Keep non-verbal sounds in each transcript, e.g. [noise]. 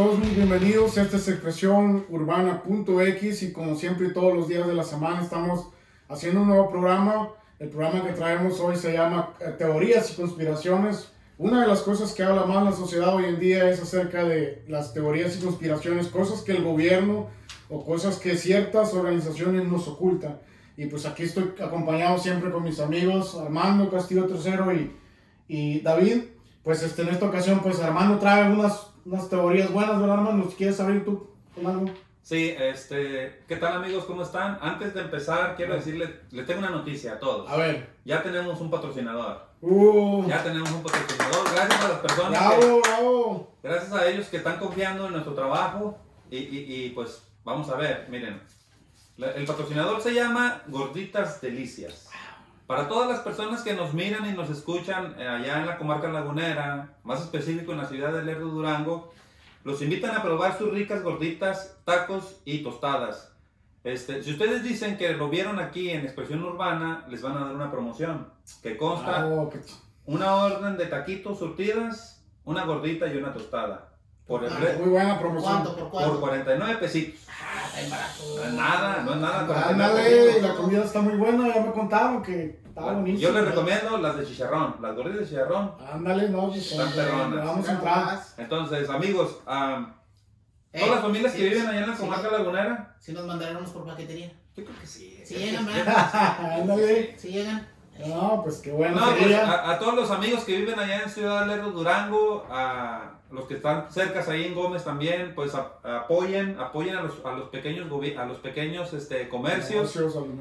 todos muy bienvenidos. Esta es expresión urbana.x y como siempre todos los días de la semana estamos haciendo un nuevo programa. El programa que traemos hoy se llama eh, Teorías y Conspiraciones. Una de las cosas que habla más la sociedad hoy en día es acerca de las teorías y conspiraciones, cosas que el gobierno o cosas que ciertas organizaciones nos ocultan. Y pues aquí estoy acompañado siempre con mis amigos Armando Castillo Tercero y, y David. Pues este, en esta ocasión, pues Armando trae unas unas teorías buenas, ¿verdad, hermano? ¿Quieres abrir tú con algo? Sí, este, ¿qué tal amigos? ¿Cómo están? Antes de empezar, quiero decirle, le tengo una noticia a todos. A ver. Ya tenemos un patrocinador. Uh. Ya tenemos un patrocinador. Gracias a las personas. Bravo, bravo. Gracias a ellos que están confiando en nuestro trabajo. Y, y, y pues vamos a ver, miren. El patrocinador se llama Gorditas Delicias. Para todas las personas que nos miran y nos escuchan eh, allá en la comarca lagunera, más específico en la ciudad de Lerdo Durango, los invitan a probar sus ricas gorditas, tacos y tostadas. Este, si ustedes dicen que lo vieron aquí en Expresión Urbana, les van a dar una promoción que consta Oh, una orden de taquitos surtidas, una gordita y una tostada. Por el Ah, re- Muy buena promoción. ¿Cuánto? ¿Por cuánto? por 49 pesitos. Está barato. No es nada, no es nada. 49 Ándale, la comida está muy buena, ya me contaron que estaba buenísimo. Yo les recomiendo las de chicharrón, las gorditas de chicharrón. Ándale, no, pues Están eh, perronas. vamos a entrar. Entonces, amigos, am, Eh, todas las familias que viven allá en la sí, comarca lagunera, Si nos mandaremos por paquetería. yo creo que sí. Si llegan, ¿verdad? [laughs] Ándale. Si llegan. No, pues qué bueno No, pues, a, a todos los amigos que viven allá en Ciudad Lerdo, Durango, a los que están cerca ahí en Gómez también, pues a- apoyen, apoyen a los, a los pequeños, gobi- a los pequeños este, comercios.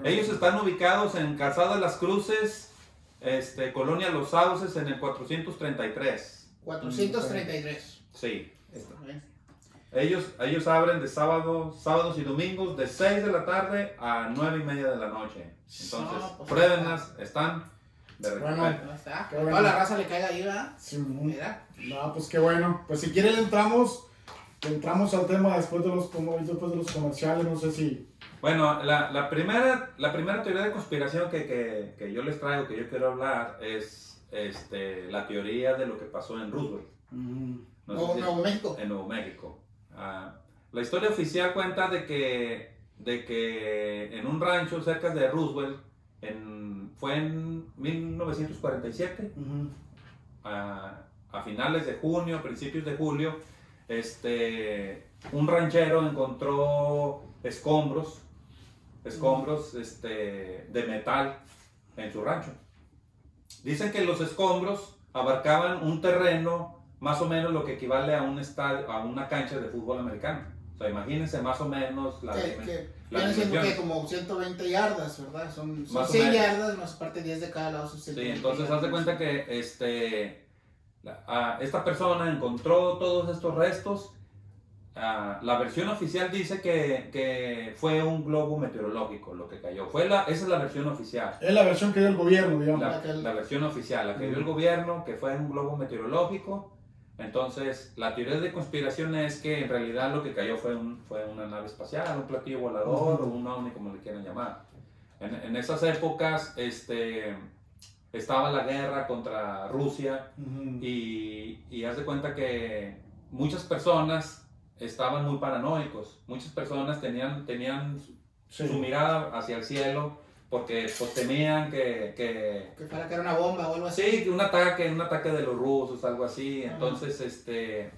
Ellos están ubicados en Calzada Las Cruces, este, Colonia Los Sauces, en el 433. 433. Sí. está. Ellos, ellos abren de sábado, sábados y domingos de 6 de la tarde a 9 y media de la noche. Entonces, No, pues, pruébenlas, están de Bueno. Ahí está. Qué bueno. Toda la raza le caiga ahí, ¿verdad? Sí, Mira. No, pues qué bueno. Pues si quieren entramos, entramos al tema después de los, como- después de los comerciales, no sé si... Bueno, la, la primera, la primera teoría de conspiración que, que, que yo les traigo, que yo quiero hablar, es este, la teoría de lo que pasó en Roosevelt. Mm, No sé Nuevo, si- Nuevo México. en Nuevo México. Ah, la historia oficial cuenta de que, de que en un rancho cerca de Roosevelt, en, fue en 1947, ujú. a, a finales de junio, principios de julio, este, un ranchero encontró escombros, escombros este, de metal en su rancho. Dicen que los escombros abarcaban un terreno más o menos lo que equivale a un estadio, a una cancha de fútbol americano. O sea, imagínense más o menos la, Que, que la viene siendo que dimensión. como 120 yardas, ¿verdad? Son, son Más o 100 menos. yardas más parte 10 de cada lado. Son Sí, 120 entonces haz de cuenta que este, la- ah, esta persona encontró todos estos restos. Ah, la versión oficial dice que, que fue un globo meteorológico lo que cayó. Fue la, esa es la versión oficial. Es la versión que dio el gobierno, digamos. La, La que- la versión oficial, la que dio el gobierno, que fue un globo meteorológico. Entonces, la teoría de conspiración es que en realidad lo que cayó fue, un, fue una nave espacial, un platillo volador o un ovni, como le quieran llamar. En, en esas épocas este, estaba la guerra contra Rusia y, y haz de cuenta que muchas personas estaban muy paranoicos. Muchas personas tenían, tenían Sí. su mirada hacia el cielo porque pues, temían que, que, Que fuera que era una bomba o algo así. Sí, un ataque, un ataque de los rusos, algo así. Ajá. Entonces, este,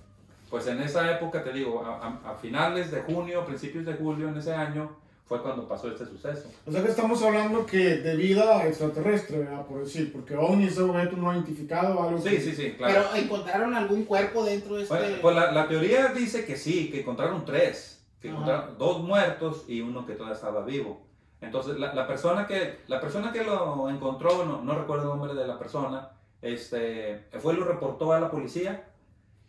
pues en esa época, te digo, a, a- a finales de junio, principios de julio en ese año, fue cuando pasó este suceso. O sea que estamos hablando que de vida extraterrestre, ¿verdad? Por decir, porque OVNI es objeto no identificado, algo Sí, que- sí, sí, claro. Pero encontraron algún cuerpo dentro de este. Bueno, pues la, la teoría dice que sí, que encontraron tres, que Ajá. encontraron dos muertos y uno que todavía estaba vivo. Entonces, la, la persona, que, la persona que lo encontró, no, no recuerdo el nombre de la persona, este, fue y lo reportó a la policía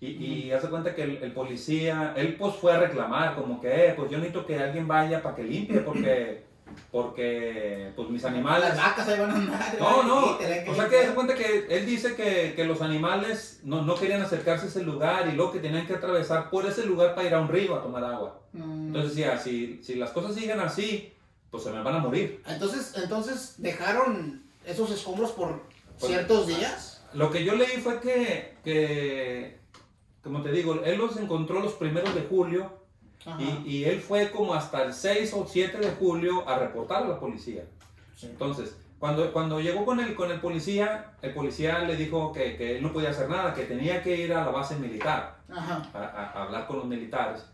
y, y hace cuenta que el, el policía, él pues fue a reclamar, como que, eh, pues yo necesito que alguien vaya para que limpie, porque, porque pues mis animales... Las vacas ahí van a andar. No, no. O sea que se cuenta que él dice que, que los animales no, no querían acercarse a ese lugar y luego que tenían que atravesar por ese lugar para ir a un río a tomar agua. Mm. Entonces decía, si, si las cosas siguen así, pues se me van a morir. Entonces, entonces dejaron esos escombros por Pues- ciertos días. Lo que yo leí fue que, que como te digo, él los encontró los primeros de julio y, y él fue como hasta el 6 o 7 de julio a reportar a la policía. Sí. Entonces, cuando, cuando llegó con el, con el policía, el policía le dijo que, que él no podía hacer nada, que tenía que ir a la base militar a, a- a hablar con los militares.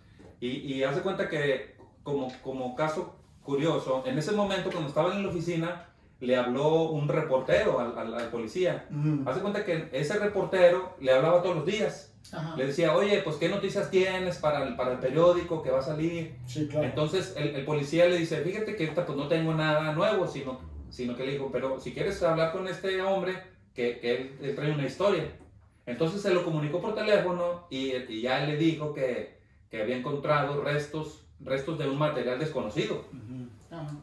Y, y hace cuenta que, como, como caso curioso, en ese momento cuando estaba en la oficina, le habló un reportero al, al- al policía. Ujú. Hace cuenta que ese reportero le hablaba todos los días. Ajá. Le decía, oye, pues qué noticias tienes para el, para el periódico que va a salir. Sí, claro. Entonces el, el policía le dice, fíjate que ahorita pues no tengo nada nuevo, sino, sino que le dijo, pero si quieres hablar con este hombre, que, que él, él trae una historia. Entonces se lo comunicó por teléfono y, y ya le dijo que, que había encontrado restos, restos de un material desconocido.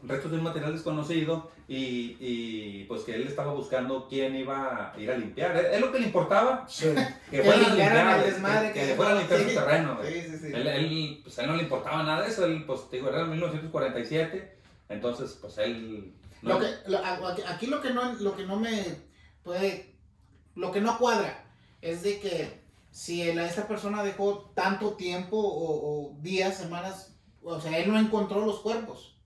Restos de un material desconocido y, y, pues que él estaba buscando quién iba a ir a limpiar. Es lo que le importaba, Sí. [laughs] que Que fueran a limpiaran limpiar, el desmadre que, que que fueran a limpiar sí. su terreno. Sí, sí, sí. Él, él, pues, a él no le importaba nada de eso, él, pues, te digo, era en 1947, entonces, pues, él... no- Lo que, lo- aquí- lo que no, lo que no me puede, lo que no cuadra es de que si el- esta persona dejó tanto tiempo o, o días, semanas, o sea, él no encontró los cuerpos,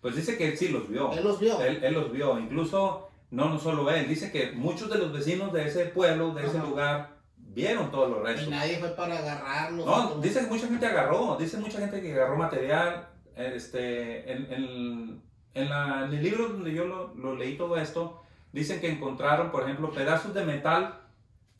Pues dice que él sí los vio, él los vio. él, él los vio, incluso, no, no solo él, dice que muchos de los vecinos de ese pueblo, de ese lugar, vieron todos los Y restos. nadie fue para agarrarlos. No, dice que mucha gente agarró, dice mucha gente que agarró material, este, en, en- en la- en el libro donde yo lo, lo leí todo esto, dicen que encontraron, por ejemplo, pedazos de metal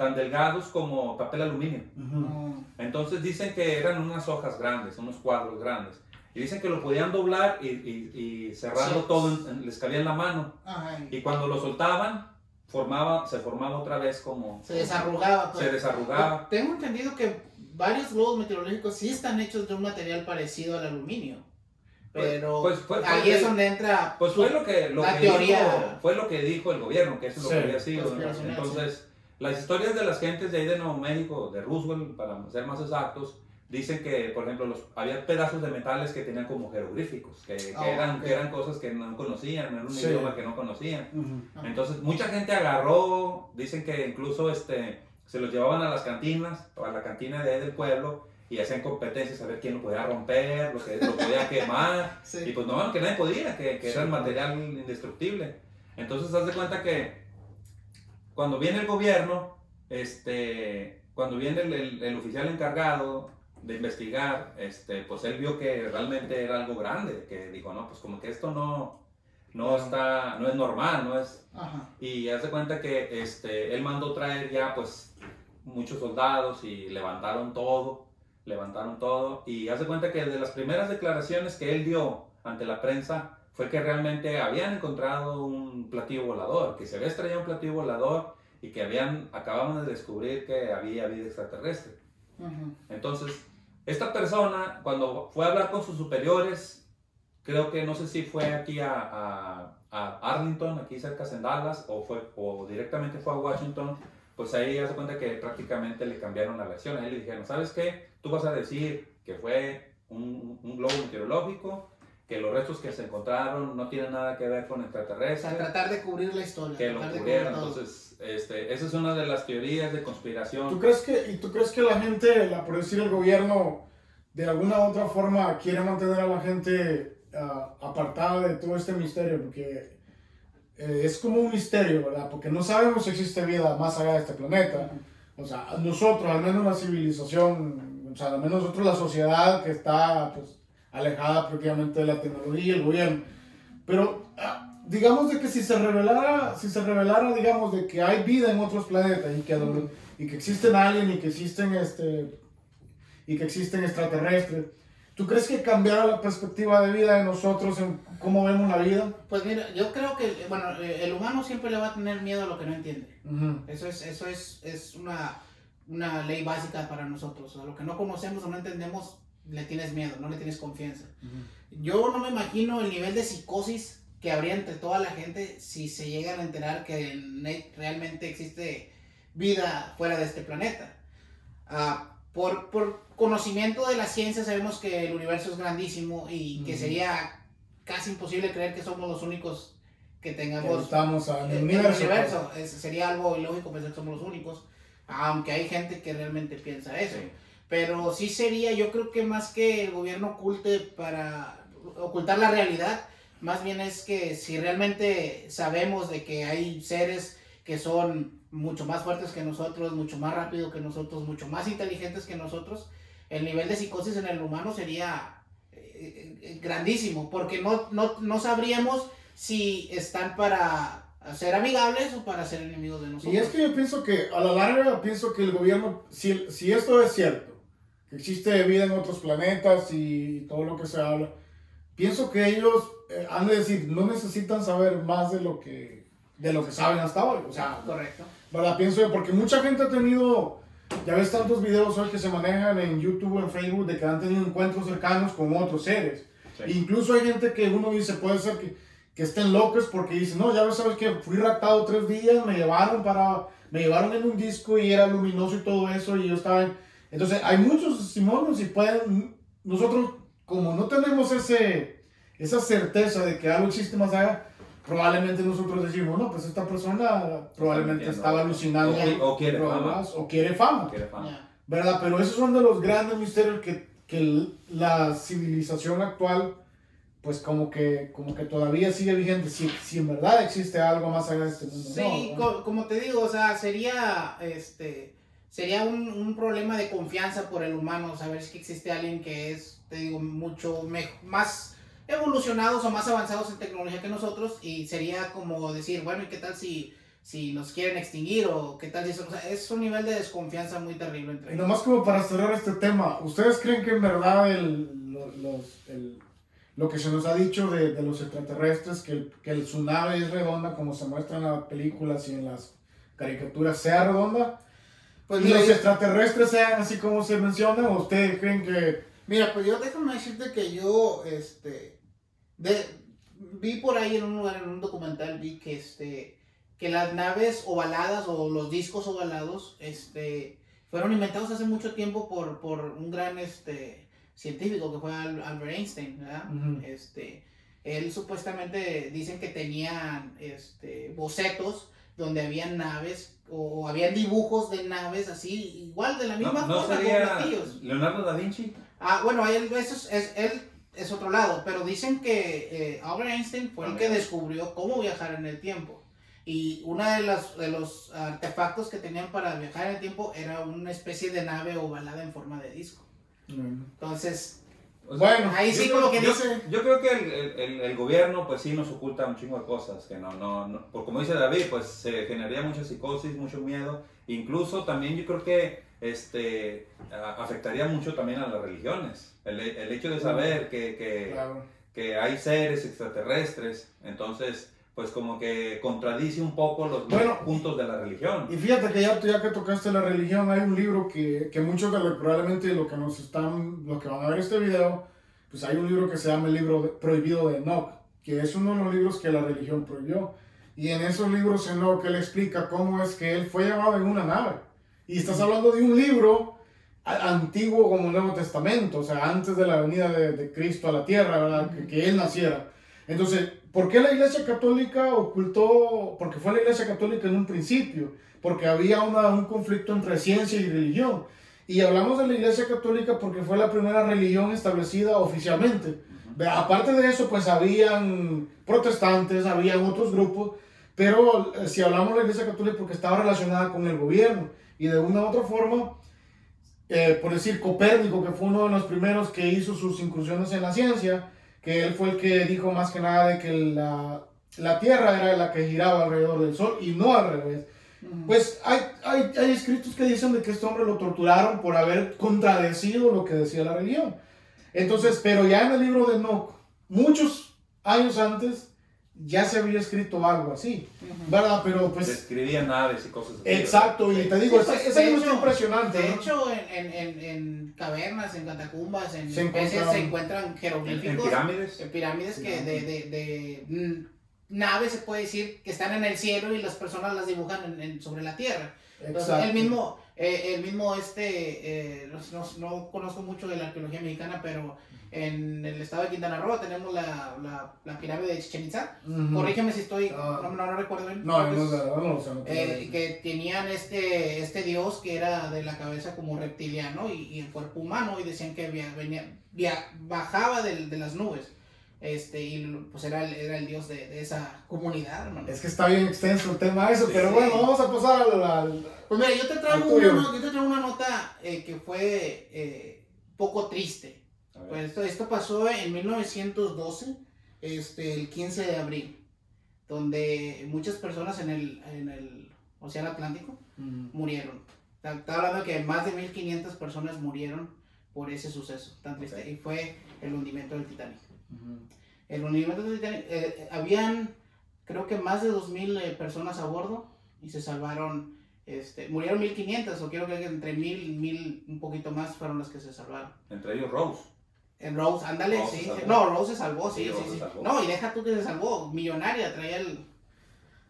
tan delgados como papel aluminio. Ujú. No. Entonces dicen que eran unas hojas grandes, unos cuadros grandes. Y dicen que lo podían doblar y, y, y cerrarlo Sí. todo, en- en- les cabía en la mano. Ajá, y cuando lo soltaban, formaba, se formaba otra vez como... se desarrugaba. pues. Se desarrugaba. Tengo entendido que varios globos meteorológicos sí están hechos de un material parecido al aluminio. Pero Pues fue- ahí es donde entra Pues fue lo que, lo La que teoría. dijo, fue lo que dijo el gobierno, que eso es lo Sí, que había sido. ¿no? Entonces, las historias de las gentes de ahí de Nuevo México, de Roosevelt, para ser más exactos, dicen que, por ejemplo, los, había pedazos de metales que tenían como jeroglíficos, que, que Ah, eran, ok. que eran cosas que no conocían, era un Sí. idioma que no conocían. Ujú. Ajá. Entonces, mucha gente agarró, dicen que incluso este, se los llevaban a las cantinas, a la cantina de ahí del pueblo, y hacían competencias a ver quién lo podía romper, lo que lo podía quemar. [laughs] Y Sí. pues no, que nadie podía, que, que Sí. era el material indestructible. Entonces, haz de cuenta que cuando viene el gobierno, este, cuando viene el, el- el oficial encargado de investigar, este, pues él vio que realmente era algo grande, que dijo, no, pues como que esto no, no está, no es normal, no es... Ajá. Y haz de cuenta que este, él mandó traer ya pues muchos soldados y levantaron todo, levantaron todo. Y haz de cuenta que de las primeras declaraciones que él dio ante la prensa fue que realmente habían encontrado un platillo volador, que se había estrellado un platillo volador y que habían, acababan de descubrir que había vida extraterrestre. Ujú. Entonces, esta persona, cuando fue a hablar con sus superiores, creo que no sé si fue aquí a, a- a Arlington, aquí cerca en Dallas, o, fue, o directamente fue a Washington, pues ahí hace cuenta que prácticamente le cambiaron la versión. Ahí le dijeron, ¿sabes qué? Tú vas a decir que fue un, un globo meteorológico, que los restos que se encontraron no tienen nada que ver con O sea, extraterrestres tratar de cubrir la historia. que lo tratar de cubrieron. Entonces, este, esa es una de las teorías de conspiración. ¿Tú crees que, ¿Y tú crees que la gente, la, por decir el gobierno, de alguna u otra forma quiere mantener a la gente ah, apartada de todo este misterio? Porque eh, es como un misterio, ¿verdad? Porque no sabemos si existe vida más allá de este planeta. O sea, nosotros, al menos la civilización, o sea, al menos nosotros la sociedad que está pues, alejada prácticamente de la tecnología y el gobierno. Pero ah, digamos de que si se revelara, si se revelara, digamos, de que hay vida en otros planetas y que, y que existen aliens y que existen, este, y que existen extraterrestres, ¿tú crees que cambiara la perspectiva de vida de nosotros en cómo vemos la vida? Pues mira, yo creo que, bueno, eh, el humano siempre le va a tener miedo a lo que no entiende. Ujú. Eso es, eso es, es una, una ley básica para nosotros. A lo que no conocemos o no entendemos, le tienes miedo, no le tienes confianza. Yo no me imagino el nivel de psicosis que habría entre toda la gente si se llegan a enterar que realmente existe vida fuera de este planeta. Ah, por, por conocimiento de la ciencia sabemos que el universo es grandísimo y que sería casi imposible creer que somos los únicos que Que tengamos Estamos en el universo. universo. Es- sería algo ilógico pensar que somos los únicos. Aunque hay gente que realmente piensa eso. Sí. Pero sí sería, yo creo que más que el gobierno oculte para ocultar la realidad, más bien es que si realmente sabemos de que hay seres que son mucho más fuertes que nosotros, mucho más rápido que nosotros, mucho más inteligentes que nosotros, el nivel de psicosis en el humano sería eh, eh, grandísimo, porque no, no, no sabríamos si están para ser amigables o para ser enemigos de nosotros. Y es que yo pienso que a la larga pienso que el gobierno, si, si esto es cierto, existe vida en otros planetas y todo lo que se habla, pienso que ellos eh, han de decir, no necesitan saber más de lo que, de lo que saben hasta hoy. O sea, correcto. ¿verdad? Pienso yo, porque mucha gente ha tenido, ya ves tantos videos hoy que se manejan en YouTube o en Facebook de que han tenido encuentros cercanos con otros seres. Sí. Incluso hay gente que uno dice, puede ser que, que estén locos porque dicen, no, ya ves, sabes que fui raptado tres días, me llevaron para, me llevaron en un disco y era luminoso y todo eso y yo estaba en... Entonces, hay muchos testimonios y pueden, nosotros como no tenemos ese, esa certeza de que algo existe más allá, probablemente nosotros decimos, no, pues esta persona probablemente estaba alucinando O o quiere drogas, o quiere fama. Quiere fama. ¿verdad? Pero esos son de los grandes misterios que, que la civilización actual, pues como que, como que todavía sigue vigente, si, si en verdad existe algo más allá de este mundo. Sí, ¿no? co- como te digo, o sea, sería, este, sería un, un problema de confianza por el humano, saber si existe alguien que es, te digo, mucho más evolucionados o más avanzados en tecnología que nosotros y sería como decir, bueno, ¿y qué tal si, si nos quieren extinguir o qué tal si eso? O sea, es un nivel de desconfianza muy terrible entre Y ellos. nomás como para cerrar este tema, ¿ustedes creen que en verdad el, lo, los- el- lo que se nos ha dicho de, de los extraterrestres, que, el- que el, su nave es redonda como se muestra en las películas y en las caricaturas, sea redonda? Pues ¿Y mira, los extraterrestres sean así como se menciona? ¿O ustedes creen que Mira, pues yo déjame decirte que yo, este, de, vi por ahí en un lugar, en un documental, vi que, este, que las naves ovaladas o los discos ovalados, este, fueron inventados hace mucho tiempo por, por un gran, este, científico que fue Al- Albert Einstein, ¿verdad? Este, él supuestamente dicen que tenían, este, bocetos donde habían naves o, habían dibujos de naves así, igual de la misma No, no forma, con sería platillos. Leonardo da Vinci. Ah, bueno, él, eso es, es- él es otro lado, pero dicen que eh, Albert Einstein fue el que descubrió cómo viajar en el tiempo. Y uno de, las, de los artefactos que tenían para viajar en el tiempo era una especie de nave ovalada en forma de disco. Entonces, O sea, Bueno, ahí sí como que yo, dice... yo creo que el, el- el- el gobierno pues sí nos oculta un chingo de cosas, que no, no, no, por como dice David, pues se generaría mucha psicosis, mucho miedo, incluso también yo creo que este, a- afectaría mucho también a las religiones, el, el hecho de saber que, que, Claro. que hay seres extraterrestres, entonces pues como que contradice un poco los Bueno. puntos de la religión. Y fíjate que ya, ya que tocaste la religión, hay un libro que, que muchos de los, probablemente que nos están, los que van a ver este video, pues hay un libro que se llama el libro de- prohibido de Enoch, que es uno de los libros que la religión prohibió. Y en esos libros Enoch, él explica cómo es que él fue llevado en una nave. Y estás hablando de un libro antiguo como el Nuevo Testamento, o sea, antes de la venida de, de Cristo a la tierra, ¿verdad? Que, que él naciera. Entonces, ¿por qué la Iglesia Católica ocultó? Porque fue la Iglesia Católica en un principio, porque había una- un conflicto entre ciencia y religión. Y hablamos de la Iglesia Católica porque fue la primera religión establecida oficialmente. Ve, Aparte de eso, pues habían protestantes, habían otros grupos, pero eh, si hablamos de la Iglesia Católica porque estaba relacionada con el gobierno y de una u otra forma, eh, por decir Copérnico, que fue uno de los primeros que hizo sus incursiones en la ciencia, que él fue el que dijo más que nada de que la, la Tierra era la que giraba alrededor del Sol y no al revés. Pues hay, hay, hay escritos que dicen de que este hombre lo torturaron por haber contradecido lo que decía la religión. Entonces, pero ya en el libro de Enoch, muchos años antes, ya se había escrito algo así. ¿verdad? Pero pues... Describía naves y cosas así. Exacto, y te digo, Sí, pues, de hecho- impresionante. De ¿no? hecho, en, en, en, cavernas, en catacumbas, en Se se encuentran En, en jeroglíficos. pirámides. En pirámides que de, de, de, mm, naves se puede decir que están en el cielo y las personas las dibujan en- en- sobre la tierra. Entonces, Exacto. el mismo, eh, el mismo este, eh, no, no- no conozco mucho de la arqueología mexicana, pero en el estado de Quintana Roo tenemos la, la, la pirámide de Chichen Itza. Ujú. Corrígeme si estoy, Ah. no, no, no recuerdo bien. No, no, de no eh, que tenían este, este dios que era de la cabeza como reptiliano y, y el cuerpo humano y decían que via- venía, via- bajaba del- de las nubes este y pues era el, era el dios de, de esa comunidad hermano. Es que está bien extenso el tema eso, Sí, pero sí. bueno, vamos a pasar al... Pues mira, yo te traigo, una, yo te traigo una nota eh, que fue eh, poco triste. Pues esto, esto pasó en 1912, este, el 15 de abril, donde muchas personas en el, en el Océano Atlántico murieron. Está hablando que más de 1500 personas murieron por ese suceso tan triste. Ok. Y fue el hundimiento del Titanic. El hundimiento del Titanic, eh, habían creo que más de 2000 eh, personas a bordo y se salvaron, este, murieron 1500 o quiero que entre 1000 y 1000 un poquito más fueron las que se salvaron. Entre ellos Rose. En Rose, ándale, Rose sí. se. No, Rose se salvó, sí, Sí, sí, Rose sí. se salvó. No, y deja tú que se salvó, millonaria, traía el...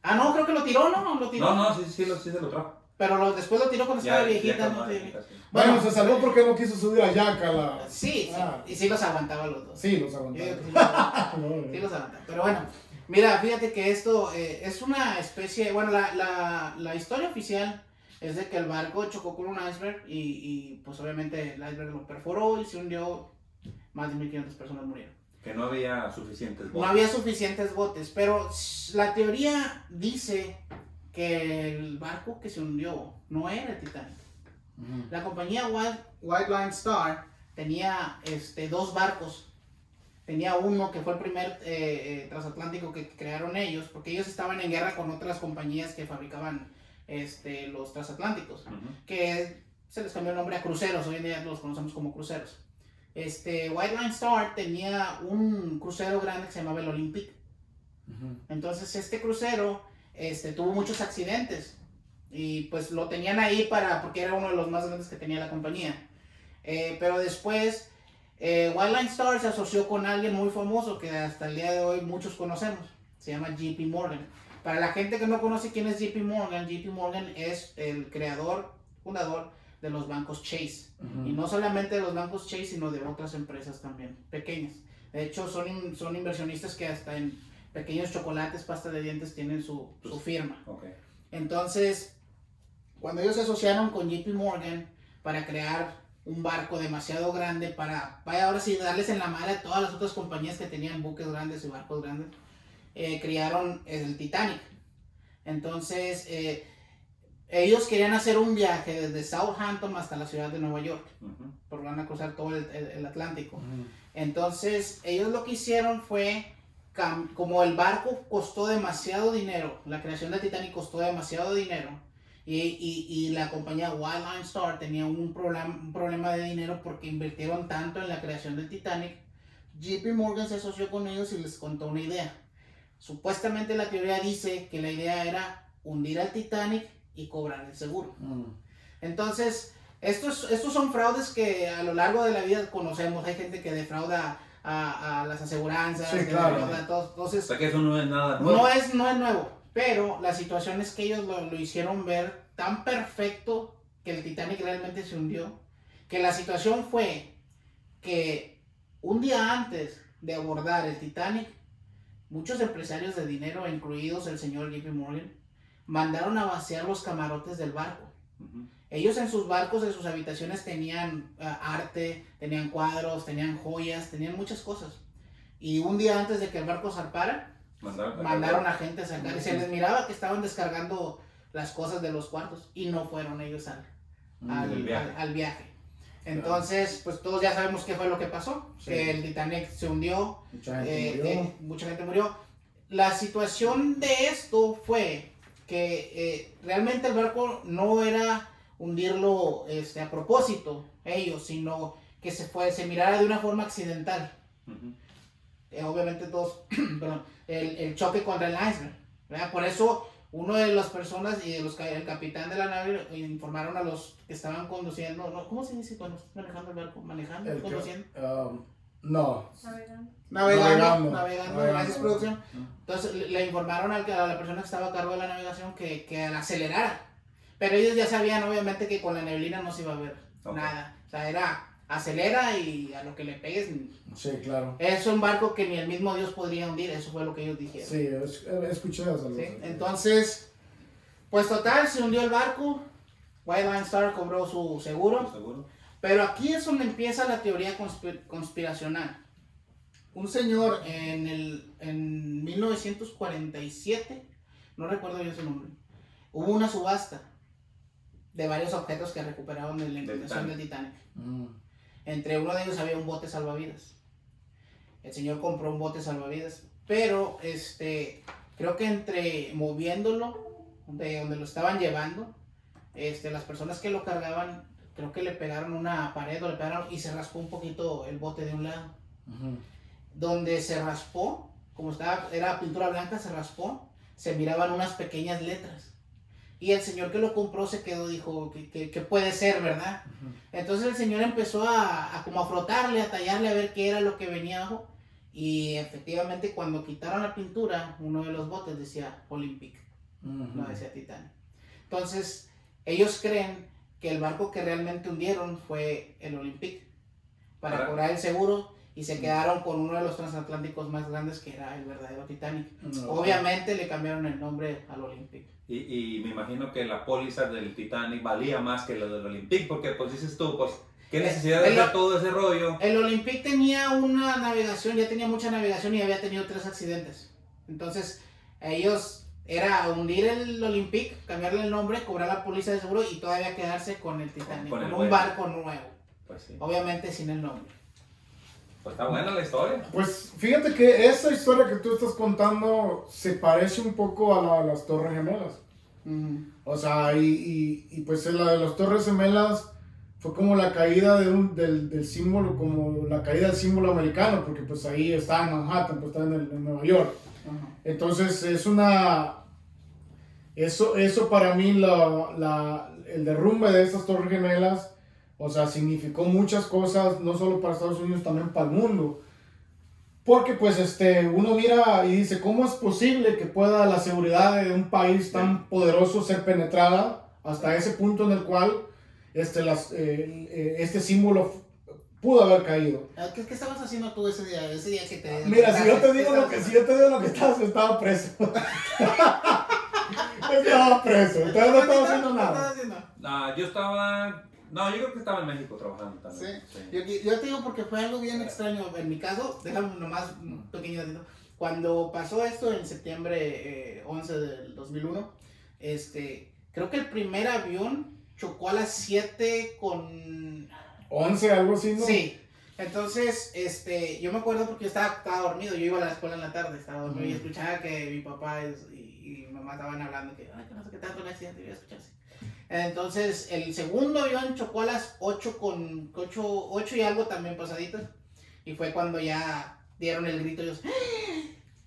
Ah, no, creo que lo tiró, ¿no? Lo tiró. No, no, sí, sí, lo- sí se lo trajo. Pero lo- después lo tiró cuando estaba viejita, ¿no? Sí. Bueno, Bueno. se salvó porque no quiso subir a Jack a la... Sí, sí, Ah. y sí los aguantaba los dos. Sí, los Yo aguantaba. sí los aguantaba. [laughs] No, Sí los aguantaba. Pero bueno, mira, fíjate que esto eh, es una especie, bueno, la, la, la historia oficial es de que el barco chocó con un iceberg y, y pues obviamente el iceberg lo perforó y se hundió, más de 1500 personas murieron. Que no había suficientes No botes. había suficientes botes, pero la teoría dice que el barco que se hundió no era el Titanic. Ujú. La compañía White, White Line Star tenía este, dos barcos. Tenía uno que fue el primer eh, eh, transatlántico que crearon ellos, porque ellos estaban en guerra con otras compañías que fabricaban este, los transatlánticos, Ujú. que se les cambió el nombre a cruceros, hoy en día los conocemos como cruceros. Este, White Line Star tenía un crucero grande que se llamaba el Olympic. Ujú. Entonces este crucero este, tuvo muchos accidentes y pues lo tenían ahí para, porque era uno de los más grandes que tenía la compañía. Eh, pero después eh, Wildline Star se asoció con alguien muy famoso que hasta el día de hoy muchos conocemos. Se llama JP Morgan. Para la gente que no conoce quién es JP Morgan, JP Morgan es el creador, fundador de los bancos Chase. Y no solamente de los bancos Chase, sino de otras empresas también, pequeñas. De hecho, son, son inversionistas que hasta en pequeños chocolates, pasta de dientes, tienen su, su Pues- firma. Entonces, cuando ellos se asociaron con JP Morgan para crear un barco demasiado grande para, vaya ahora sí, darles en la madre a todas las otras compañías que tenían buques grandes y barcos grandes, eh, crearon el Titanic. Entonces, eh, ellos querían hacer un viaje desde Southampton hasta la ciudad de Nueva York, Ujú. porque van a cruzar todo el, el- el Atlántico. Ujú. Entonces, ellos lo que hicieron fue, como el barco costó demasiado dinero, la creación del Titanic costó demasiado dinero, y, y, y la compañía Wildline Star tenía un, problema un problema de dinero porque invirtieron tanto en la creación del Titanic, JP Morgan se asoció con ellos y les contó una idea. Supuestamente la teoría dice que la idea era hundir al Titanic y cobrar el seguro. Ujú. Entonces, estos, estos son fraudes que a lo largo de la vida conocemos. Hay gente que defrauda a, a las aseguranzas, Sí, que claro. defrauda a todos. O Entonces, sea que eso no es nada nuevo. no es, no es nuevo, pero la situación es que ellos lo, lo hicieron ver tan perfecto que el Titanic realmente se hundió, que la situación fue que un día antes de abordar el Titanic, muchos empresarios de dinero, incluidos el señor JP Morgan, mandaron a vaciar los camarotes del barco. Ujú. Ellos en sus barcos, en sus habitaciones tenían ah, arte, tenían cuadros, tenían joyas, tenían muchas cosas. Y un día antes de que el barco zarpara, Mandaron, mandaron a gente a sacar y se les miraba que estaban descargando las cosas de los cuartos y no fueron ellos al, al, El viaje. al- al viaje. Entonces, pues todos ya sabemos qué fue lo que pasó, Sí. que el Titanic se hundió, Mucha gente eh, murió. eh, mucha gente murió. La situación de esto fue que eh, realmente el barco no era hundirlo este, a propósito, ellos, sino que se, fue, se mirara de una forma accidental. Eh, obviamente todos, [clears throat] perdón, el, el choque contra el iceberg. ¿verdad? Por eso uno de las personas y de los, el capitán de la nave informaron a los que estaban conduciendo, no, ¿cómo se dice cuando manejando el barco? ¿Manejando? El ¿Conduciendo? um, no. Navegando. Navegando, Navegando, gracias producción. Entonces le- le informaron al que- a la persona que estaba a cargo de la navegación que, que acelerara, Pero ellos ya sabían, obviamente, que con la neblina no se iba a ver nada. O sea, era acelera y a lo que le pegues. Sí, claro. Es un barco que ni el mismo Dios podría hundir, eso fue lo que ellos dijeron. Sí, es- he escuchado eso. ¿sí? Entonces, pues total, se hundió el barco. White Line Star cobró su seguro. ¿Seguro? Pero aquí es donde empieza la teoría conspi- conspiracional. Un señor en, el, en 1947, no recuerdo bien su nombre, hubo una subasta de varios objetos que recuperaron de la Del inundación del Titanic. Titanic. Mm. Entre uno de ellos había un bote salvavidas. El señor compró un bote salvavidas, pero este, creo que entre moviéndolo de donde lo estaban llevando, este, las personas que lo cargaban, creo que le pegaron una pared o le pegaron y se raspó un poquito el bote de un lado. Ujú. Donde se raspó, como estaba, era pintura blanca, se raspó, se miraban unas pequeñas letras. Y el señor que lo compró se quedó, dijo, que, que, que puede ser, ¿verdad? Entonces el señor empezó a, a como a frotarle, a tallarle, a ver qué era lo que venía abajo. Y efectivamente cuando quitaron la pintura, uno de los botes decía Olympic, Ujú. no decía Titanic. Entonces ellos creen que el barco que realmente hundieron fue el Olympic para Ahora- cobrar el seguro y se quedaron con uno de los transatlánticos más grandes que era el verdadero Titanic. No. Obviamente le cambiaron el nombre al Olympic. Y, y me imagino que la póliza del Titanic valía más que la del Olympic, porque pues dices tú, pues, ¿qué necesidad de el- hacer todo ese rollo? El Olympic tenía una navegación, ya tenía mucha navegación y había tenido tres accidentes. Entonces, ellos era hundir el Olympic, cambiarle el nombre, cobrar la póliza de seguro y todavía quedarse con el Titanic, Con con, el un barco nuevo. Pues sí, Obviamente sin el nombre. pues está buena la historia. Pues fíjate que esa historia que tú estás contando se parece un poco a la de las Torres Gemelas. O sea, y, y, y, pues la de las Torres Gemelas fue como la caída de un, del, del símbolo, como la caída del símbolo americano, porque pues ahí está en Manhattan, pues está en, el- en Nueva York. Entonces es una... Eso, eso para mí, la, la- el derrumbe de estas Torres Gemelas, o sea, significó muchas cosas, no solo para Estados Unidos, también para el mundo. Porque pues este, uno mira y dice, ¿cómo es posible que pueda la seguridad de un país tan poderoso ser penetrada hasta ese punto en el cual este, las, eh, eh, este símbolo pudo haber caído? Ah, ¿Qué, qué estabas haciendo tú ese día? Ese día que te... Mira, si yo te ¿qué digo lo estabas que, si yo te digo lo que estaba, estaba preso. [laughs] estaba preso, entonces no estaba haciendo ¿Qué nada. estabas? Ah, yo estaba, no, yo creo que estaba en México trabajando también. Sí. Yo, yo te digo porque fue algo bien extraño. En mi caso, déjame nomás un pequeño datito. Cuando pasó esto en septiembre eh, 11 del 2001, este, creo que el primer avión chocó a las 7 con... 11, algo así, ¿no? Sí. Entonces, este, yo me acuerdo porque yo estaba, estaba dormido, yo iba a la escuela en la tarde, estaba dormido y escuchaba que mi papá y, y mi mamá estaban hablando que, ay, que no sé qué tanto un accidente, yo escuchaba así. Entonces, el segundo avión chocó a las 8 con 8, 8 y algo también pasaditas. Y fue cuando ya dieron el grito ellos.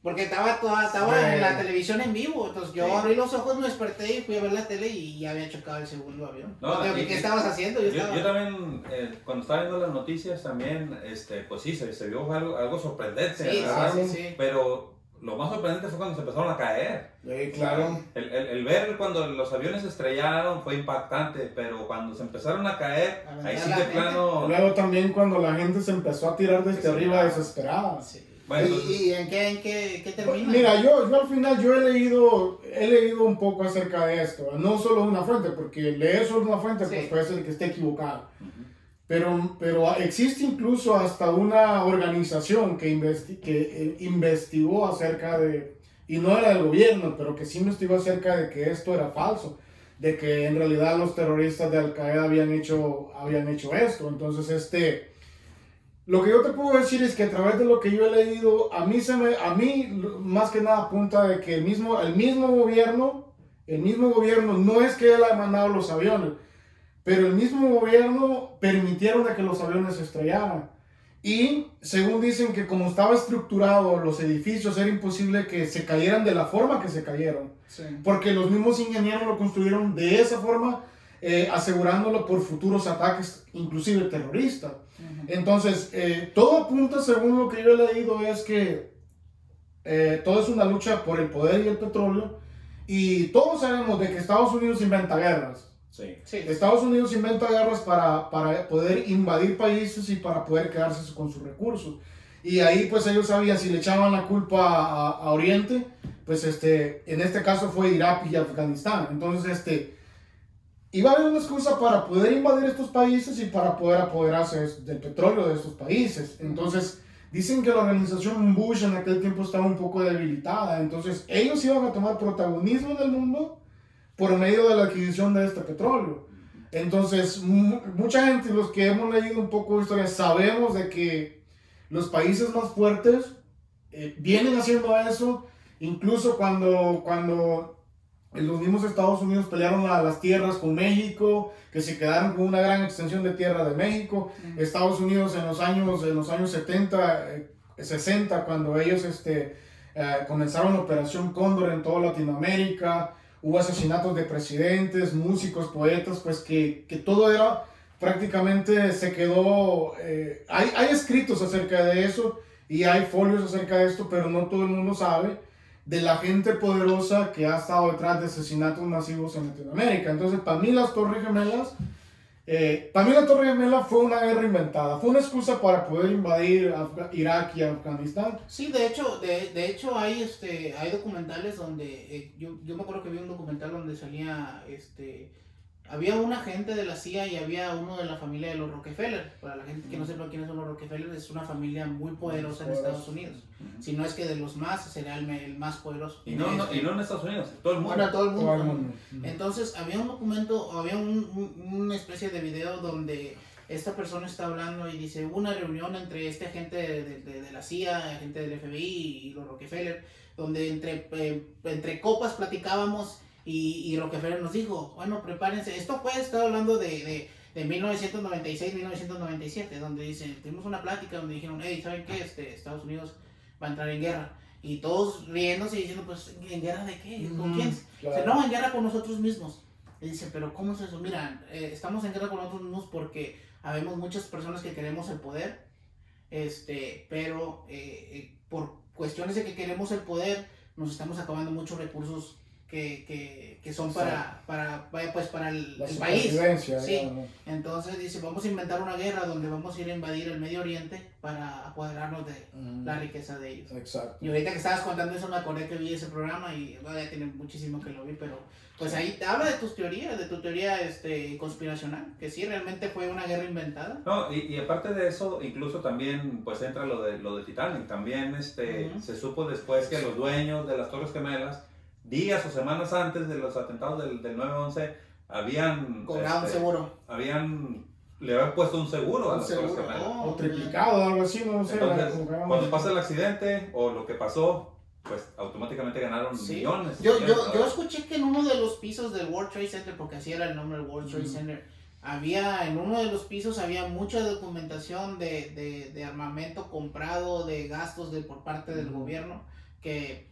Porque estaba, toda, estaba Sí. en la televisión en vivo. Entonces yo Sí. abrí los ojos, me desperté y fui a ver la tele y ya había chocado el segundo avión. No, No, y- ¿Qué estabas haciendo? Yo Yo, estaba... yo también, eh, cuando estaba viendo las noticias también, este, pues sí, se, se vio algo, algo sorprendente, Sí, ¿verdad? sí, sí, sí. Pero lo más sorprendente fue cuando se empezaron a caer. Sí, claro. El, el- el ver cuando los aviones se estrellaron fue impactante, pero cuando se empezaron a caer, A ahí sí de gente. plano... Luego también cuando la gente se empezó a tirar desde Sí, arriba desesperada. Sí. Bueno, ¿Y, entonces- y en qué, en qué, qué termina? Mira, yo, yo al final yo he leído, he leído un poco acerca de esto, no solo una fuente, porque leer solo una fuente Sí. pues puede ser que esté equivocado. Ujú. Pero, pero existe incluso hasta una organización que, investi- que eh, investigó acerca de, y no era del gobierno, pero que sí investigó acerca de que esto era falso, de que en realidad los terroristas de Al Qaeda habían hecho, habían hecho esto. Entonces, este, lo que yo te puedo decir es que a través de lo que yo he leído, a mí, se me, a mí más que nada apunta de que el mismo, el mismo gobierno, el mismo gobierno, no es que él haya mandado los aviones, pero el mismo gobierno permitieron de que los aviones se estrellaran. Y según dicen que como estaba estructurado los edificios, era imposible que se cayeran de la forma que se cayeron. Sí. Porque los mismos ingenieros lo construyeron de esa forma, eh, asegurándolo por futuros ataques, inclusive terroristas. Ujú. Entonces, eh, todo apunta, según lo que yo he leído, es que eh, todo es una lucha por el poder y el petróleo Y todos sabemos de que Estados Unidos inventa guerras. Sí. Sí. Estados Unidos inventa guerras para, para poder invadir países y para poder quedarse con sus recursos. Y ahí pues ellos sabían si le echaban la culpa a, a Oriente, pues este, en este caso fue Irak y Afganistán. Entonces este, iba a haber una excusa para poder invadir estos países y para poder apoderarse del petróleo de estos países. Entonces dicen que la organización Bush en aquel tiempo estaba un poco debilitada. Entonces ellos iban a tomar protagonismo en el mundo por medio de la adquisición de este petróleo. Entonces, mu- mucha gente, los que hemos leído un poco de historia, sabemos de que los países más fuertes eh, vienen haciendo eso, incluso cuando, cuando los mismos Estados Unidos pelearon la- las tierras con México, que se quedaron con una gran extensión de tierra de México. Estados Unidos en los años, en los años 70, eh, 60, cuando ellos este, eh, comenzaron la Operación Cóndor en toda Latinoamérica, hubo asesinatos de presidentes, músicos, poetas, pues que, que todo era prácticamente se quedó, eh, hay, hay escritos acerca de eso y hay folios acerca de esto, pero no todo el mundo sabe de la gente poderosa que ha estado detrás de asesinatos masivos en Latinoamérica. Entonces, para mí las Torres Gemelas, eh, para mí la Torre Gemela fue una guerra inventada, fue una excusa para poder invadir Irak y Afganistán. Sí, de hecho, de, de hecho hay este hay documentales donde eh, yo, yo me acuerdo que vi un documental donde salía este había un agente de la CIA y había uno de la familia de los Rockefeller. Para la gente que no sepa quiénes son los Rockefeller, es una familia muy poderosa en. Estados Unidos. Si no es que de los más, será el, más poderoso. Y no, no, y no en Estados Unidos, todo el mundo. bueno, todo el mundo. Todo el mundo. Entonces había un documento, había un- un- una especie de video donde esta persona está hablando y dice, hubo una reunión entre este agente de, de- de la CIA, agente del FBI y los Rockefeller, donde entre, eh, entre copas platicábamos y, y Rockefeller nos dijo, bueno, prepárense, esto fue, estaba hablando de, de, de 1996-1997, donde dice, tuvimos una plática donde dijeron, hey, ¿saben qué? Este, Estados Unidos va a entrar en guerra. Y todos riéndose y diciendo, pues, ¿en guerra de qué? ¿Con quién? Claro. No, en guerra con nosotros mismos. Y dice, pero ¿cómo es eso? Mira, eh, estamos en guerra con nosotros mismos porque habemos muchas personas que queremos el poder, este, pero eh, eh, por cuestiones de que queremos el poder, nos estamos acabando muchos recursos que, que, que son para, para, pues, para el, La el país. Sí. digamos. Entonces dice, vamos a inventar una guerra donde vamos a ir a invadir el Medio Oriente para apoderarnos de Mm, la riqueza de ellos. Exacto. Y ahorita que estabas contando eso me acordé que vi ese programa y bueno, ya tiene muchísimo que lo vi, pero pues ahí te habla de tus teorías, de tu teoría este, conspiracional, que sí, realmente fue una guerra inventada. No, y, y aparte de eso, incluso también pues entra lo de, lo de Titanic. También este, Ujú. se supo después que los dueños de las Torres Gemelas, días o semanas antes de los atentados del, del 9-11, habían, Cobraba un este, seguro. habían, le habían puesto un seguro a Un seguro. Gemelas. Oh, O triplicado, algo así, no sé. Entonces, cuando pasa el accidente o lo que pasó, pues automáticamente ganaron Sí. millones. Yo, millones yo, yo escuché que en uno de los pisos del World Trade Center, porque así era el nombre del World Trade Ujú. Center, había, en uno de los pisos había mucha documentación de, de, de armamento comprado, de gastos de, por parte del Ujú. gobierno, que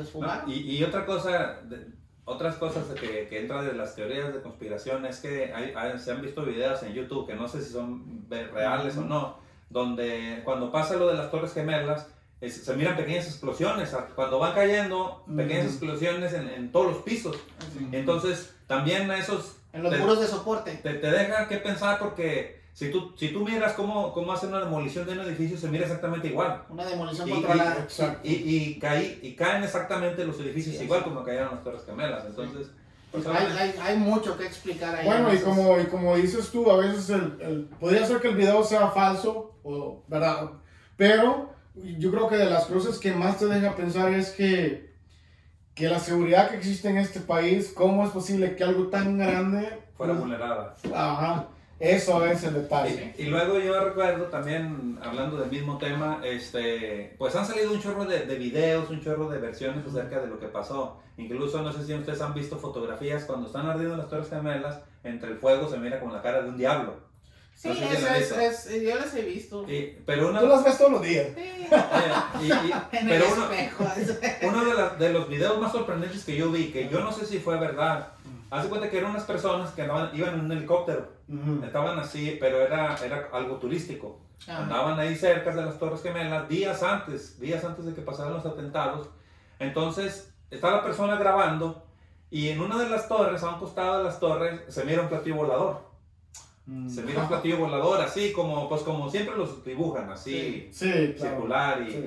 No, esfumaron. y, y otra cosa, de- otras cosas que, que entra de las teorías de conspiración es que hay- hay- se han visto videos en YouTube que no sé si son reales o no, donde cuando pasa lo de las Torres Gemelas, es- se miran pequeñas explosiones, cuando van cayendo, pequeñas Ujú. explosiones en, en todos los pisos. Así. Entonces, también esos En los te- muros de soporte. te, te deja que pensar porque si tú, si tú miras cómo, cómo hacen una demolición de un edificio, se mira exactamente igual. Una demolición Y- controlada. Exacto. Y, y, caí- y caen exactamente los edificios Sí, igual sí. como cayeron las Torres Gemelas. Entonces, pues, hay, hay, hay mucho que explicar ahí. Bueno, y como, y como dices tú, a veces el, el- podría ser que el video sea falso, o, ¿verdad? Pero yo creo que de las cosas que más te deja pensar es que, que la seguridad que existe en este país, ¿cómo es posible que algo tan grande... fuera pues, vulnerada. Ajá, eso es el detalle. Y, y luego yo recuerdo también, hablando del mismo tema, este, pues han salido un chorro de, de videos, un chorro de versiones acerca de lo que pasó. Incluso no sé si ustedes han visto fotografías cuando están ardiendo las Torres Gemelas, entre el fuego se mira con la cara de un diablo. Sí, no sé es, yo las he visto. Y- pero una, Tú las ves todos los días. Sí, [laughs] eh, y- y- [laughs] en el pero uno, espejo. [laughs] Uno de, la- de los videos más sorprendentes que yo vi, que yo no sé si fue verdad, hace cuenta que eran unas personas que andaban, iban en un helicóptero, Ujú. estaban así, pero era, era algo turístico. Ah, Andaban ahí cerca de las Torres Gemelas días antes, días antes de que pasaran los atentados. Entonces, está la persona grabando y en una de las torres, a un costado de las torres, se mira un platillo volador. Mm. Se mira un platillo volador, así como, pues como siempre los dibujan, así, Sí, claro. circular, y, Sí.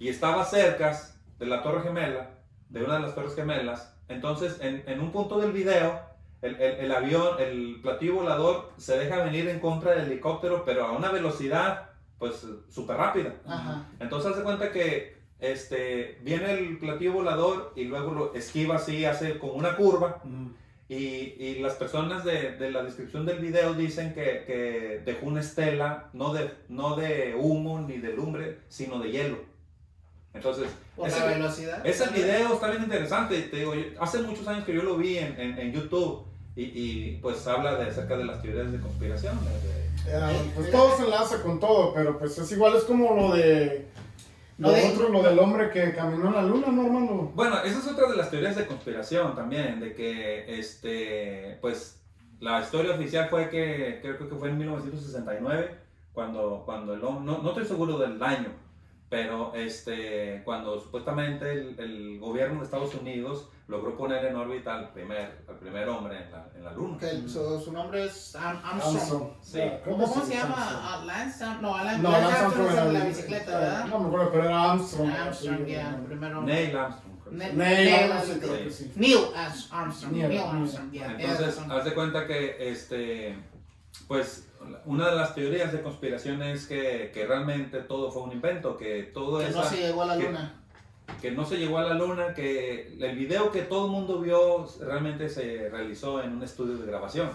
y, y estaba cerca de la torre gemela, de una de las torres gemelas. Entonces, en, en un punto del video, el, el- el avión, el platillo volador, se deja venir en contra del helicóptero, pero a una velocidad, pues, súper rápida. Ajá. Entonces, hace cuenta que este, viene el platillo volador y luego lo esquiva así, hace como una curva. Mm. Y, y las personas de, de la descripción del video dicen que, que dejó una estela, no de, no de humo ni de lumbre, sino de hielo. Entonces, Por ese, la velocidad. ese video está bien interesante. Te digo, yo- hace muchos años que yo lo vi en, en, en YouTube y, y, pues habla de, acerca de las teorías de conspiración. de- de- Eh, pues todo se enlaza con todo, pero pues es igual, es como lo de... Lo Lo de- otro, lo del hombre que caminó en la luna, ¿no, hermano? Bueno, esa es otra de las teorías de conspiración también, de que, este, pues, la historia oficial fue que, creo que fue en 1969, cuando, cuando el hombre, no, no estoy seguro del año, pero este, cuando supuestamente el, el gobierno de Estados Unidos logró poner en órbita al primer, al primer hombre en la, en la luna. Que el- su, nombre es Armstrong. Armstrong. Sí. ¿Cómo, se llama? Armstrong. Ah, Lance Am- No, Alan, No, Lance Armstrong es Armstrong en la era- bicicleta, ¿verdad? No me acuerdo, pero era Armstrong. Armstrong, no. primero. Neil Armstrong. Neil Neil Armstrong. Neil Armstrong. Neil. Armstrong. Entonces, haz de cuenta que, este, pues, una de las teorías de conspiración es que, que realmente todo fue un invento, que todo Que eso... no se llegó a la que- luna. que no se llegó a la luna, que el video que todo el mundo vio realmente se realizó en un estudio de grabación.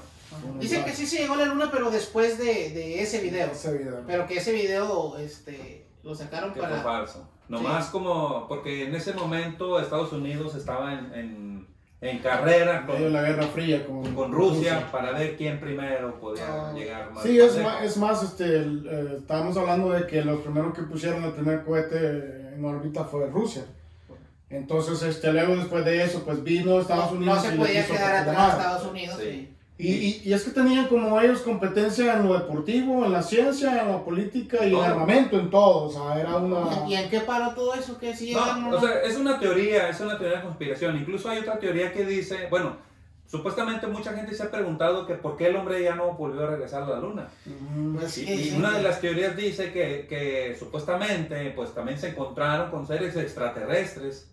Dicen que sí se llegó a la luna, pero después de, de ese video. Ese video. Pero que ese video este, lo sacaron Que fue para. falso. Nomás como, porque en ese momento Estados Unidos estaba en, en, en carrera de con, la Guerra Fría con, con Rusia para ver quién primero podía Ah. llegar más. Sí, es más, es más este, el, eh, estábamos hablando de que los primeros que pusieron el primer cohete en órbita fue Rusia. Entonces, este, luego después de eso, pues vino Estados Unidos no se y podía quedar atrás tomar. Estados Unidos. Sí. sí. Y, y, y es que tenían como ellos competencia en lo deportivo, en la ciencia, en la política y en Todo. armamento, en todo. O sea, era una... ¿Y en qué paró todo eso? ¿Que llegaron No, o sea, es una teoría, es una teoría de conspiración. Incluso hay otra teoría que dice, bueno, supuestamente mucha gente se ha preguntado que por qué el hombre ya no volvió a regresar a la luna. Ujú. Pues Y, sí, y sí. una de las teorías dice que, que supuestamente pues también se encontraron con seres extraterrestres,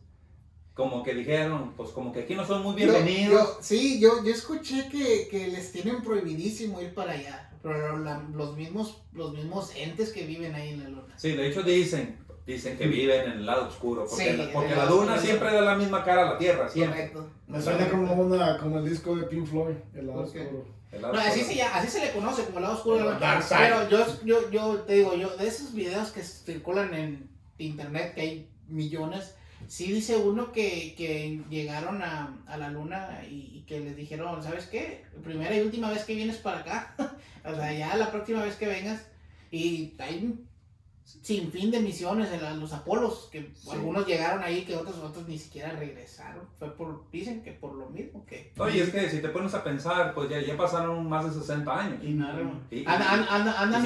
como que dijeron, pues como que aquí no son muy Yo- bienvenidos. yo- sí, yo, yo escuché que, que les tienen prohibidísimo ir para allá. Pero la- los, mismos, los mismos entes que viven ahí en la luna. Sí, de hecho dicen, dicen que viven en el lado oscuro, porque, Sí, la, porque la luna oscuro. siempre da la misma cara a la Tierra, siempre. Correcto. Me suena como, una, como el disco de Pink Floyd, el lado ¿Por qué? oscuro. El lado No, así, se, así se le conoce como el lado oscuro de la dark side. Pero yo, yo, yo te digo, yo de esos videos que circulan en internet, que hay millones, sí dice uno que, que llegaron a, a la luna y, y que les dijeron, ¿sabes qué? Primera y última vez que vienes para acá, [laughs] o sea, ya la próxima vez que vengas, y hay un sinfín de misiones en la- los Apolos, que algunos llegaron ahí, que otros, otros ni siquiera regresaron, fue por, dicen que por lo mismo que... Oye, es que si te pones a pensar, pues ya, ya pasaron más de 60 años. Y nada, Andan, andan,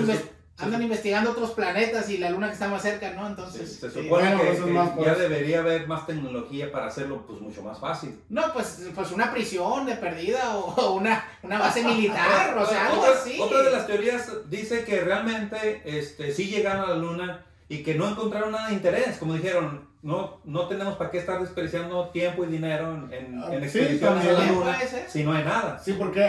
andan, investigando otros planetas y la luna que está más cerca, ¿no? Entonces, Se, se sí. supone Bueno, que, más ya debería haber más tecnología para hacerlo pues mucho más fácil. no, pues, pues una prisión de perdida o, [laughs] o una, una base militar, o sea, algo otra, así. otra de las teorías dice que realmente este, sí llegaron a la luna y que no encontraron nada de interés. Como dijeron, no, no tenemos para qué estar desperdiciando tiempo y dinero en, en, Ah, sí, expediciones a la luna si no hay nada. Sí, porque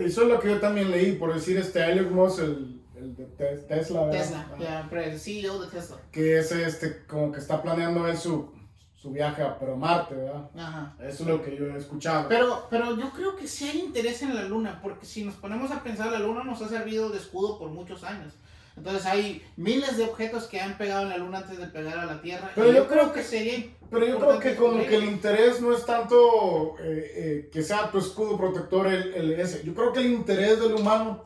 eso es lo que yo también leí, por decir este Elon Musk, el de Tesla, ¿verdad? Tesla, ya, pero el CEO de Tesla. que es este, como que está planeando él su, su viaje a pero Marte, ¿verdad? Ajá. Eso es lo que yo he escuchado. Pero, pero yo creo que sí hay interés en la luna, porque si nos ponemos a pensar, la luna nos ha servido de escudo por muchos años. Entonces hay miles de objetos que han pegado en la luna antes de pegar a la Tierra. Pero y yo creo que- sería Pero yo creo que como que el interés no es tanto eh, eh, que sea tu escudo protector el, el ese. Yo creo que el interés del humano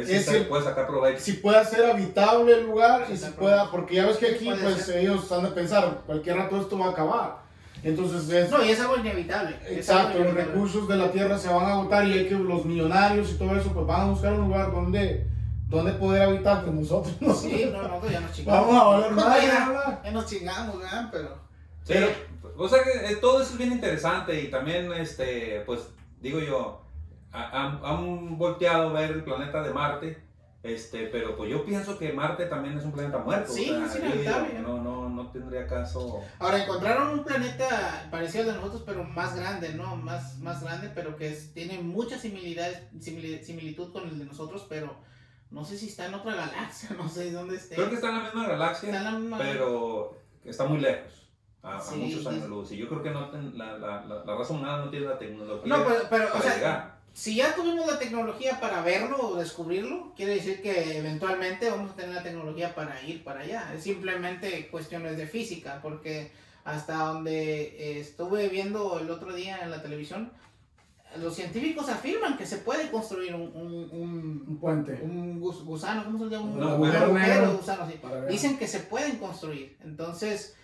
Es si Es puede sacar provecho. si pueda ser habitable el lugar y si pueda, porque ya ves que aquí pues ser. ellos han de pensar, cualquier rato esto va a acabar. Entonces es... No, y es algo inevitable. Exacto, algo los inevitable. recursos de la tierra se van a agotar y hay que los millonarios y todo eso pues van a buscar un lugar donde, donde poder habitar con nosotros. ¿no? Sí, no, no, ya nos [laughs] chingamos. Vamos a No, [laughs] madre, ya, nos chingamos, ¿verdad? Pero. Sí, Pero- O sea que eh, todo eso es bien interesante y también, este, pues, digo yo, han, han volteado a ver el planeta de Marte, este, pero pues yo pienso que Marte también es un planeta muerto. Sí, o sea, es inhabitable. no, no, no tendría caso. Ahora encontraron un planeta parecido al de nosotros, pero más grande, ¿no? Más, más grande, pero que es- tiene simili- similitud con el de nosotros, pero no sé si está en otra galaxia, [laughs] no sé dónde esté. Creo que está en la misma galaxia, Está la misma pero está muy lejos. A, a Sí, muchos años es- luz. Y yo creo que no ten- la, la, la, la raza humana no tiene la tecnología No, pero, pero o para sea, llegar. Si ya tuvimos la tecnología para verlo o descubrirlo, quiere decir que eventualmente vamos a tener la tecnología para ir para allá. Es simplemente cuestiones de física, porque hasta donde eh, estuve viendo el otro día en la televisión, los científicos afirman que se puede construir un, un, un, Un puente. un gus- gusano, ¿cómo se llama? Un, Un un agujero gusano, sí. Dicen que se pueden construir. Entonces,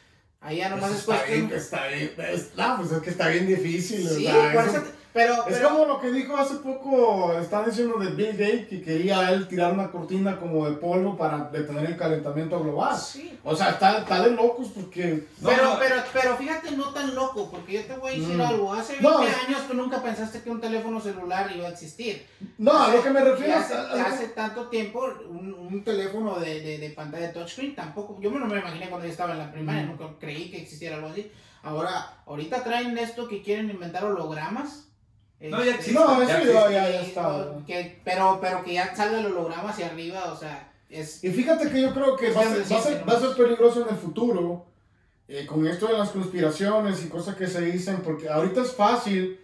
ahí ya nomás Eso es está bien, cuestión. está bien. es- no, pues es que está bien difícil. Sí, o sea, por eso- eso- pero, Es pero- como lo que dijo hace poco, están diciendo de Bill Gates, que quería él tirar una cortina como de polvo para detener el calentamiento global. sí, O sea, está, está de locos porque... Pero, no. pero, pero fíjate, no tan loco, porque yo te voy a decir Mm. algo. Hace 20 No. años tú nunca pensaste que un teléfono celular iba a existir. No, a lo que me refiero hace, a- hace tanto tiempo, un, un teléfono de, de, de pantalla touchscreen tampoco. Yo no me imaginé cuando yo estaba en la primaria, Mm. nunca creí que existiera algo así. Ahora, ahorita traen esto que quieren inventar hologramas. No, ya existe. No, ya eso existe. ya, ya, ya y, está. que, pero, pero que ya salga el holograma hacia arriba, o sea, es... Y fíjate que yo creo que va a ser, va a ser, va a ser peligroso en el futuro eh, con esto de las conspiraciones y cosas que se dicen, porque ahorita es fácil,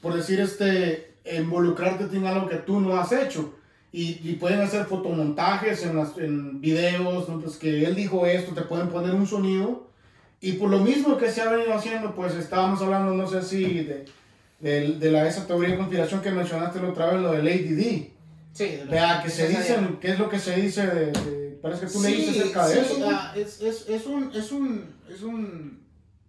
por decir, este, involucrarte en algo que tú no has hecho. Y, y pueden hacer fotomontajes en, las, en videos, ¿no? pues que él dijo esto, te pueden poner un sonido. Y por lo mismo que se ha venido haciendo, pues estábamos hablando, no sé si de, de, de la, esa teoría de conspiración que mencionaste la otra vez, lo del ADD. Sí, Vea, que se dicen, ¿qué es lo que se dice de, de- parece que tú Sí, leíste acerca de sí, ah, es, es, es un, es un, es un,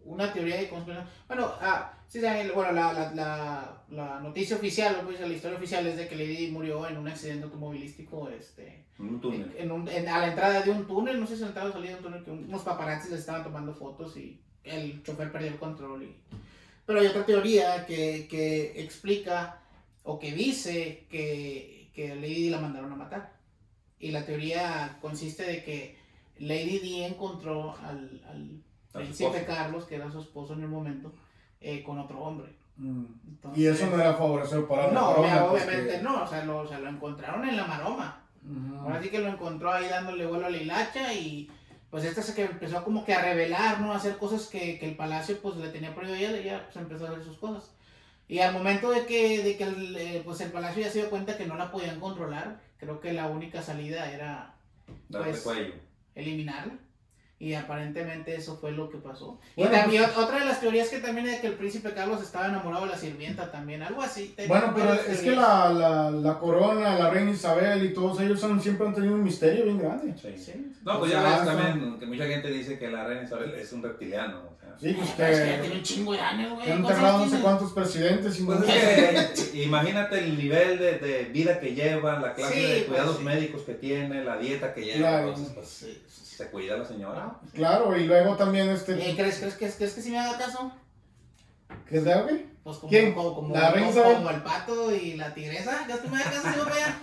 una teoría de conspiración. Bueno, ah, sí, saben, bueno, la, la, la, la noticia oficial, o pues, la historia oficial es de que Lady Di murió en un accidente automovilístico, este, En un túnel. en un, en- a la entrada de un túnel, no sé si a la entrada o salida de un túnel, que unos paparazzis le estaban tomando fotos y el chofer perdió el control. Y... Pero hay otra teoría que, que explica o que dice que, que a Lady Di la mandaron a matar. Y la teoría consiste de que Lady Di encontró al, al príncipe. Carlos, que era su esposo en el momento, eh, con otro hombre. Mm. Entonces- Y eso no era favorecer para la No, pues, obviamente que- no, o sea, lo, o sea, lo encontraron en la maroma. Ahora sí que lo encontró ahí dándole vuelo a la hilacha y pues esta se que empezó como que a revelar, ¿no? A hacer cosas que, que el palacio pues le tenía prohibido ella y ya pues empezó a hacer sus cosas. Y al momento de que, de que el, eh, pues el palacio ya se dio cuenta que no la podían controlar, creo que la única salida era pues, cuello. eliminarla. Y aparentemente eso fue lo que pasó. Bueno, y también otra de las teorías que también es que el príncipe Carlos estaba enamorado de la sirvienta también, algo así. Bueno, pero es que la, la, la corona, la reina Isabel y todos ellos han, siempre han tenido un misterio bien grande. Sí. Sí. No, pues O ya sea, ves eso- también que mucha gente dice que la reina Isabel es un reptiliano. O sea. Sí, pues Es que ya tiene que, un chingo de años, güey. que han ¿Cuántos enterrado no sé cuántos presidentes y Pues no- es que imagínate el nivel de, de vida que lleva, la clase Sí, de pues, cuidados sí. médicos que tiene, la dieta que lleva. Claro. Entonces, pues, sí. Se cuida la señora. Claro, y luego también este... Eh, ¿crees, crees, que- crees que si me haga caso? ¿Qué es de algo? qué? Pues como, ¿Quién? como, como, ¿La reina como, el pato y la tigresa. ¿Crees que me haga caso para allá?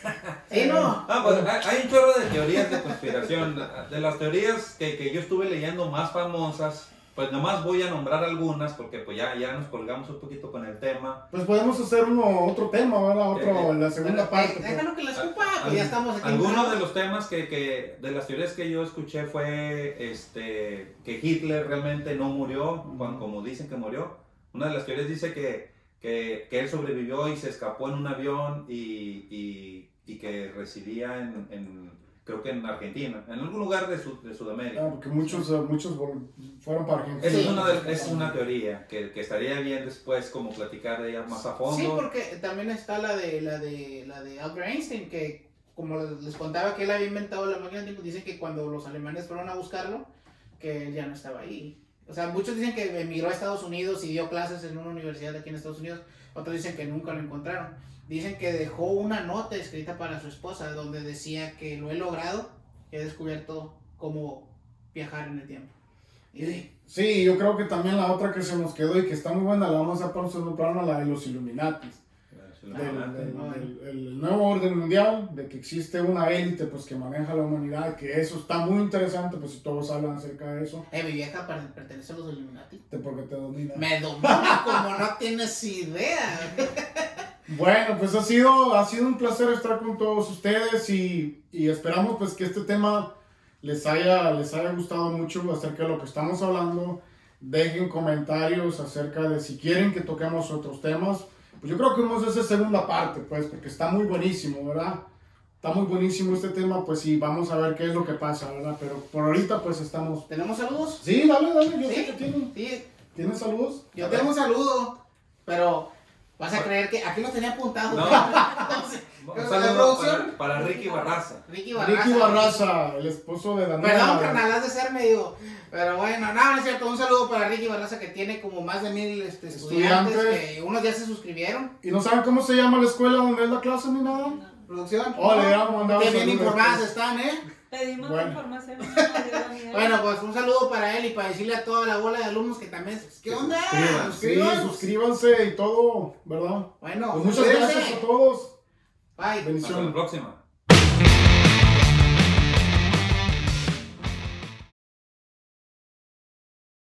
[laughs] Sí, no. Ah, pues hay hay un chorro de teorías de conspiración. De las teorías que, que yo estuve leyendo más famosas, pues nomás voy a nombrar algunas porque pues ya, ya nos colgamos un poquito con el tema. Pues podemos hacer uno, otro tema, ¿verdad? Otro, Eh, la segunda parte. eh, pues. déjalo que la escupa, pues ya estamos aquí. Algunos de los temas que, que, de las teorías que yo escuché fue este, que Hitler realmente no murió, cuando- como dicen que murió. Una de las teorías dice que, que, que él sobrevivió y se escapó en un avión y, y, y que residía en, en, creo que en Argentina, en algún lugar de, Sud- de Sudamérica. Ah, porque muchos, eh, muchos fueron para Argentina. Esa es, Sí. una de- es una teoría que, que estaría bien después como platicar de ella más a fondo. Sí, porque también está la de, la de, la de Albert Einstein, que como les contaba que él había inventado la máquina del tiempo, dicen que cuando los alemanes fueron a buscarlo, que él ya no estaba ahí. O sea, muchos dicen que emigró a Estados Unidos y dio clases en una universidad aquí en Estados Unidos, otros dicen que nunca lo encontraron. Dicen que dejó una nota escrita para su esposa donde decía que lo he logrado, he descubierto cómo viajar en el tiempo. Y- Sí, yo creo que también la otra que se nos quedó y que está muy buena, la vamos a poner en un programa, la de los Illuminati. Del, del- del- el nuevo orden mundial, de que existe una élite pues que maneja la humanidad, que eso está muy interesante, pues si todos hablan acerca de eso, Eh, mi vieja per- pertenece a los Illuminati. de porque te domina. Me domina como no tienes idea. [laughs] Bueno, pues ha sido, ha sido un placer estar con todos ustedes y, y esperamos pues que este tema les haya, les haya gustado mucho acerca de lo que estamos hablando. Dejen comentarios acerca de si quieren que toquemos otros temas. Pues yo creo que vamos a hacer segunda parte, pues, porque está muy buenísimo, ¿verdad? Está muy buenísimo este tema, pues sí, vamos a ver qué es lo que pasa, ¿verdad? Pero por ahorita pues estamos... ¿Tenemos saludos? Sí, dale, dale, yo sé Sí, que tienen. sí. ¿Tienes saludos? Yo tengo un saludo, pero vas a creer que aquí lo tenía apuntado. No. [laughs] ¿La producción? para, para Ricky Barraza. Ricky Barraza. Ricky Barraza, el esposo de Daniela. Perdón, carnal, has de ser medio. Pero bueno, no, no es cierto. Un saludo para Ricky Barraza que tiene como más de mil este, estudiantes. Estudiantes. Que unos ya se suscribieron. ¿Y no saben cómo se llama la escuela donde es la clase ni nada? Producción. Oh, le mandado Qué bien informadas están, ¿eh? Pedimos Bueno. la información. [laughs] Bueno, pues un saludo para él y para decirle a toda la bola de alumnos que también. ¿Qué onda? suscriban. Sí, Suscríbanse. suscríbanse y todo, ¿verdad? Bueno, Pues muchas gracias a todos. Bye. Hasta la Bendiciones. próxima.